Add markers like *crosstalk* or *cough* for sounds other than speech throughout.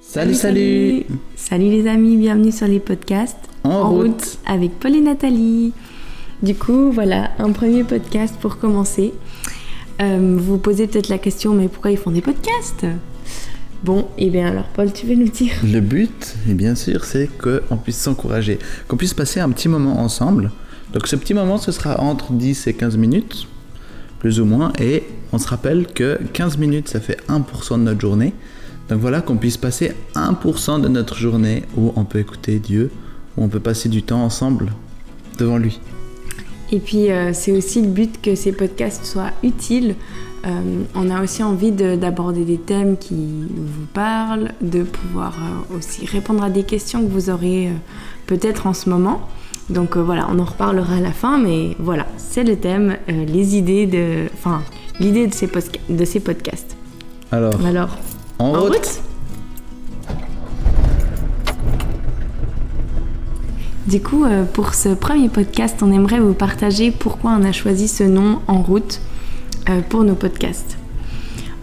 Salut, salut Salut les amis, bienvenue sur les podcasts En, route. avec Paul et Nathalie. Du coup, voilà, un premier podcast pour commencer. Euh, vous vous posez peut-être la question, mais pourquoi ils font des podcasts? Bon, et bien alors Paul, tu veux nous dire? Le but, et bien sûr, c'est qu'on puisse s'encourager, qu'on puisse passer un petit moment ensemble. Donc ce petit moment, ce sera entre 10 et 15 minutes, plus ou moins, et on se rappelle que 15 minutes, ça fait 1% de notre journée. Donc voilà, qu'on puisse passer 1% de notre journée où on peut écouter Dieu, où on peut passer du temps ensemble devant lui. Et puis euh, c'est aussi le but que ces podcasts soient utiles. Euh, on a aussi envie de- d'aborder des thèmes qui vous parlent, de pouvoir euh, aussi répondre à des questions que vous aurez peut-être en ce moment. Donc voilà, on en reparlera à la fin, mais voilà, c'est le thème, les idées de, enfin, l'idée de de ces podcasts. Alors, Alors, en, en route, route Du coup, euh, pour ce premier podcast, on aimerait vous partager pourquoi on a choisi ce nom en route euh, pour nos podcasts.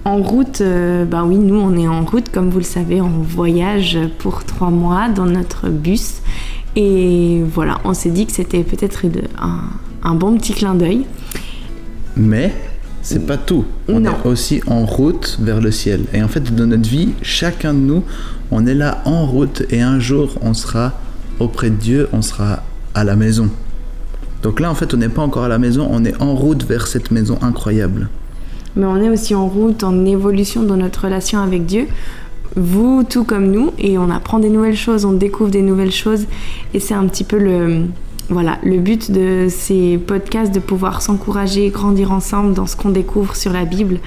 En route, euh, bah oui, nous on est en route, comme vous le savez, on voyage pour trois mois dans notre bus. Et voilà, on s'est dit que c'était peut-être un bon petit clin d'œil. Mais c'est pas tout. On Non. est aussi en route vers le ciel. Et en fait, dans notre vie, chacun de nous, on est là en route et un jour, on sera auprès de Dieu, on sera à la maison. Donc là, en fait, on n'est pas encore à la maison, on est en route vers cette maison incroyable. mais on est aussi en route, en évolution dans notre relation avec Dieu. Vous, tout comme nous, et on apprend des nouvelles choses, on découvre des nouvelles choses, et c'est un petit peu le, voilà, le but de ces podcasts, de pouvoir s'encourager, grandir ensemble dans ce qu'on découvre sur la Bible,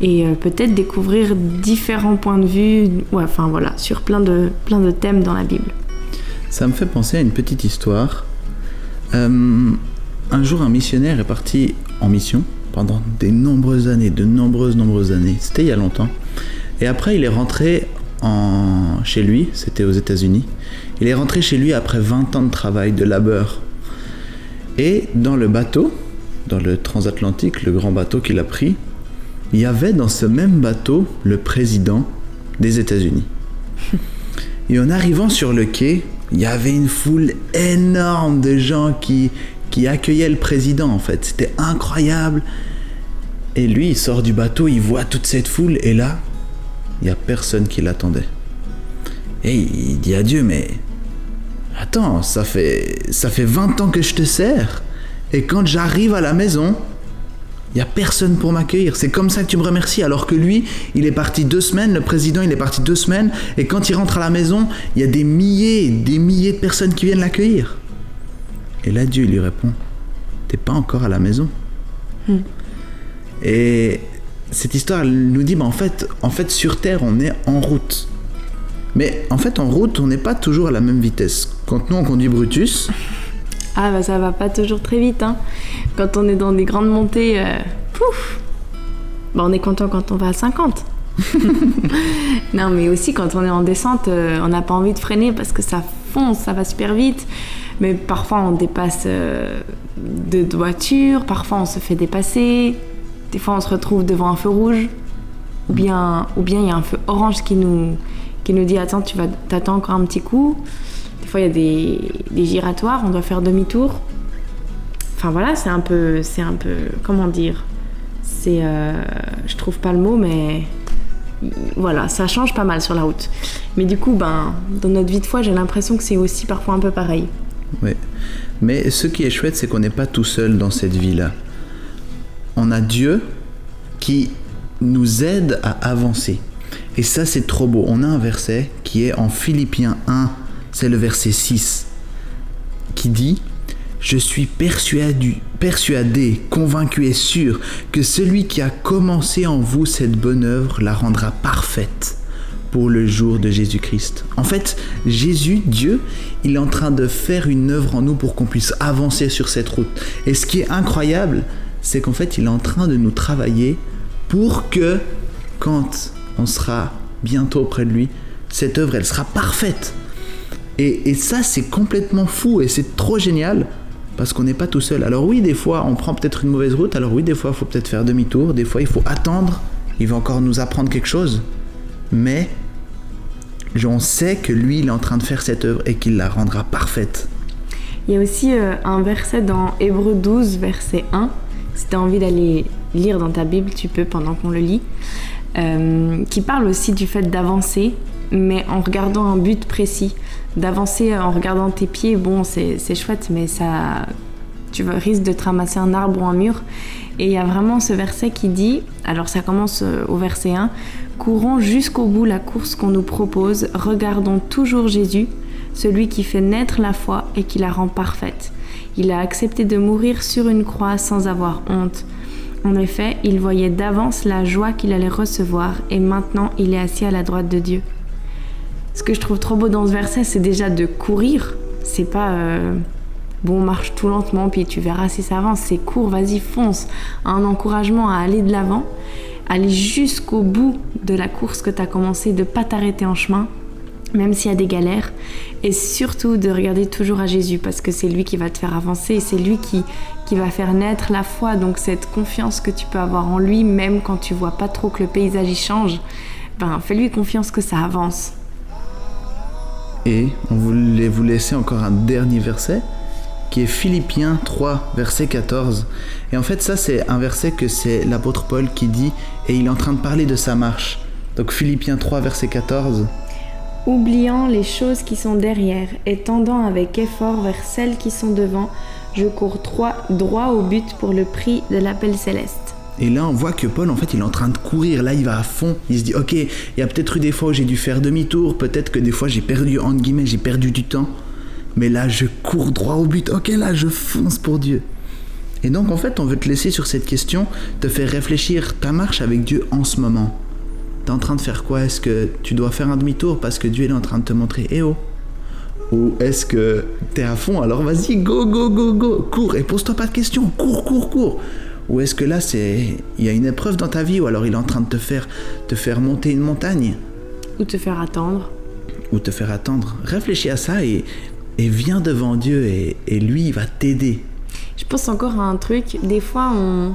et euh, peut-être découvrir différents points de vue, ouais, enfin voilà, sur plein de, plein de thèmes dans la Bible. Ça me fait penser à une petite histoire. Euh, un jour, un missionnaire est parti en mission pendant des nombreuses années, de nombreuses, nombreuses années. C'était il y a longtemps. Et après, il est rentré en... chez lui, c'était aux États-Unis. Il est rentré chez lui après 20 ans de travail, de labeur. Et dans le bateau, dans le transatlantique, le grand bateau qu'il a pris, il y avait dans ce même bateau le président des États-Unis. *laughs* Et en arrivant sur le quai, il y avait une foule énorme de gens qui, qui accueillaient le président en fait. C'était incroyable. Et lui, il sort du bateau, il voit toute cette foule et là, il n'y a personne qui l'attendait. Et il dit à Dieu, mais attends, ça fait, ça fait 20 ans que je te sers. Et quand j'arrive à la maison, il n'y a personne pour m'accueillir. C'est comme ça que tu me remercies. Alors que lui, il est parti deux semaines, le président, il est parti deux semaines, et quand il rentre à la maison, il y a des milliers, des milliers de personnes qui viennent l'accueillir. Et là, Dieu lui répond, t'es pas encore à la maison. Et cette histoire, nous dit, bah, en, fait, en fait, sur Terre, on est en route. Mais en fait, en route, on n'est pas toujours à la même vitesse. Quand nous, on conduit Brutus, Ah bah ça va pas toujours très vite, hein. Quand on est dans des grandes montées, euh, pouf Bah on est content quand on va à 50. *laughs* non mais aussi quand on est en descente, euh, on n'a pas envie de freiner parce que ça fonce, ça va super vite. Mais parfois on dépasse euh, de voitures, parfois on se fait dépasser, des fois on se retrouve devant un feu rouge, ou bien ou bien il y a un feu orange qui nous, qui nous dit attends tu vas t'attends encore un petit coup. Des fois, il y a des, des giratoires, on doit faire demi-tour. Enfin voilà, c'est un peu, c'est un peu, comment dire, c'est, euh, je trouve pas le mot, mais voilà, ça change pas mal sur la route. Mais du coup, ben, dans notre vie de foi, j'ai l'impression que c'est aussi parfois un peu pareil. Oui. Mais ce qui est chouette, c'est qu'on n'est pas tout seul dans cette vie-là. On a Dieu qui nous aide à avancer. Et ça, c'est trop beau. On a un verset qui est en Philippiens 1, c'est le verset 6, qui dit Je suis persuadé, persuadé, convaincu et sûr que celui qui a commencé en vous cette bonne œuvre la rendra parfaite pour le jour de Jésus-Christ. En fait, Jésus, Dieu, il est en train de faire une œuvre en nous pour qu'on puisse avancer sur cette route. Et ce qui est incroyable, c'est qu'en fait, il est en train de nous travailler pour que, quand on sera bientôt auprès de lui, cette œuvre, elle sera parfaite. Et, ça, c'est complètement fou et c'est trop génial parce qu'on n'est pas tout seul. Alors oui, des fois, on prend peut-être une mauvaise route. Alors oui, des fois, il faut peut-être faire demi-tour. Des fois, il faut attendre. Il va encore nous apprendre quelque chose. Mais on sait que lui, il est en train de faire cette œuvre et qu'il la rendra parfaite. Il y a aussi euh, un verset dans Hébreu 12, verset 1. Si tu as envie d'aller lire dans ta Bible, tu peux pendant qu'on le lit. Euh, qui parle aussi du fait d'avancer, mais en regardant un but précis. D'avancer en regardant tes pieds, bon, c'est chouette, mais ça, tu risques de te ramasser un arbre ou un mur. Et il y a vraiment ce verset qui dit, alors ça commence euh, au verset 1, Courons jusqu'au bout la course qu'on nous propose, regardons toujours Jésus, celui qui fait naître la foi et qui la rend parfaite. Il a accepté de mourir sur une croix sans avoir honte. En effet, il voyait d'avance la joie qu'il allait recevoir et maintenant il est assis à la droite de Dieu. Ce que je trouve trop beau dans ce verset, c'est déjà de courir. C'est pas euh, bon, marche tout lentement puis tu verras si ça avance. C'est cours, vas-y, fonce. Un encouragement à aller de l'avant, aller jusqu'au bout de la course que tu as commencé, de pas t'arrêter en chemin même s'il y a des galères, et surtout de regarder toujours à Jésus, parce que c'est lui qui va te faire avancer, c'est lui qui, qui va faire naître la foi, donc cette confiance que tu peux avoir en lui, même quand tu vois pas trop que le paysage y change, ben fais-lui confiance que ça avance. Et on voulait vous laisser encore un dernier verset, qui est Philippiens 3, verset 14. Et en fait ça c'est un verset que c'est l'apôtre Paul qui dit, et il est en train de parler de sa marche. Donc Philippiens 3, verset 14 oubliant les choses qui sont derrière et tendant avec effort vers celles qui sont devant, je cours droit au but pour le prix de l'appel céleste. Et là, on voit que Paul, en fait, il est en train de courir. Là, il va à fond. Il se dit, ok, il y a peut-être eu des fois où j'ai dû faire demi-tour. Peut-être que des fois, j'ai perdu, entre guillemets, j'ai perdu du temps. Mais là, je cours droit au but. Ok, là, je fonce pour Dieu. Et donc, en fait, on veut te laisser sur cette question, te faire réfléchir ta marche avec Dieu en ce moment. T'es en train de faire quoi? Est-ce que tu dois faire un demi-tour parce que Dieu est en train de te montrer Eh oh? Ou est-ce que t'es à fond? Alors vas-y, go, go, go, go Cours et pose-toi pas de questions Cours, cours, cours Ou est-ce que là, c'est il y a une épreuve dans ta vie Ou alors il est en train de te faire, te faire monter une montagne? Ou te faire attendre Ou te faire attendre. Réfléchis à ça et, et viens devant Dieu et, et lui, il va t'aider. Je pense encore à un truc. Des fois, on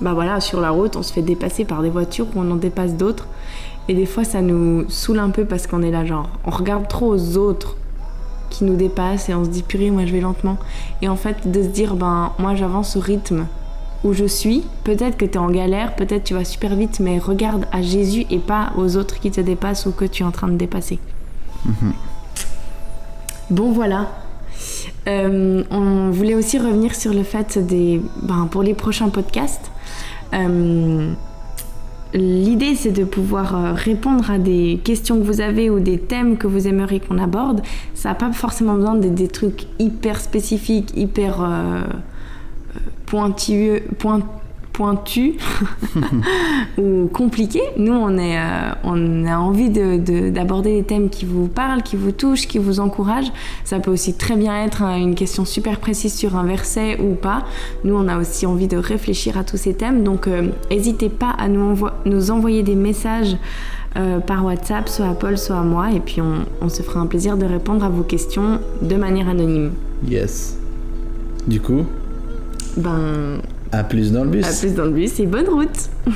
bah voilà, sur la route, on se fait dépasser par des voitures ou on en dépasse d'autres. Et des fois, ça nous saoule un peu parce qu'on est là, genre, on regarde trop aux autres qui nous dépassent et on se dit, purée, moi je vais lentement. Et en fait, de se dire, ben, moi j'avance au rythme où je suis. Peut-être que tu es en galère, peut-être tu vas super vite, mais regarde à Jésus et pas aux autres qui te dépassent ou que tu es en train de dépasser. Mhm. Bon, voilà. Euh, on voulait aussi revenir sur le fait des, ben, pour les prochains podcasts, euh, L'idée, c'est de pouvoir euh, répondre à des questions que vous avez ou des thèmes que vous aimeriez qu'on aborde. Ça n'a pas forcément besoin d'être des trucs hyper spécifiques, hyper euh, pointilleux, point, pointu *laughs* ou compliqué. Nous, on, est, euh, on a envie d'aborder des thèmes qui vous parlent, qui vous touchent, qui vous encouragent. Ça peut aussi très bien être une question super précise sur un verset ou pas. Nous, on a aussi envie de réfléchir à tous ces thèmes. Donc, euh, n'hésitez pas à nous, nous, envoyer des messages. Euh, par WhatsApp, soit à Paul, soit à moi, et puis on, on se fera un plaisir de répondre à vos questions de manière anonyme. Yes. Du coup? Ben, à plus dans le bus. À plus dans le bus et bonne route *laughs*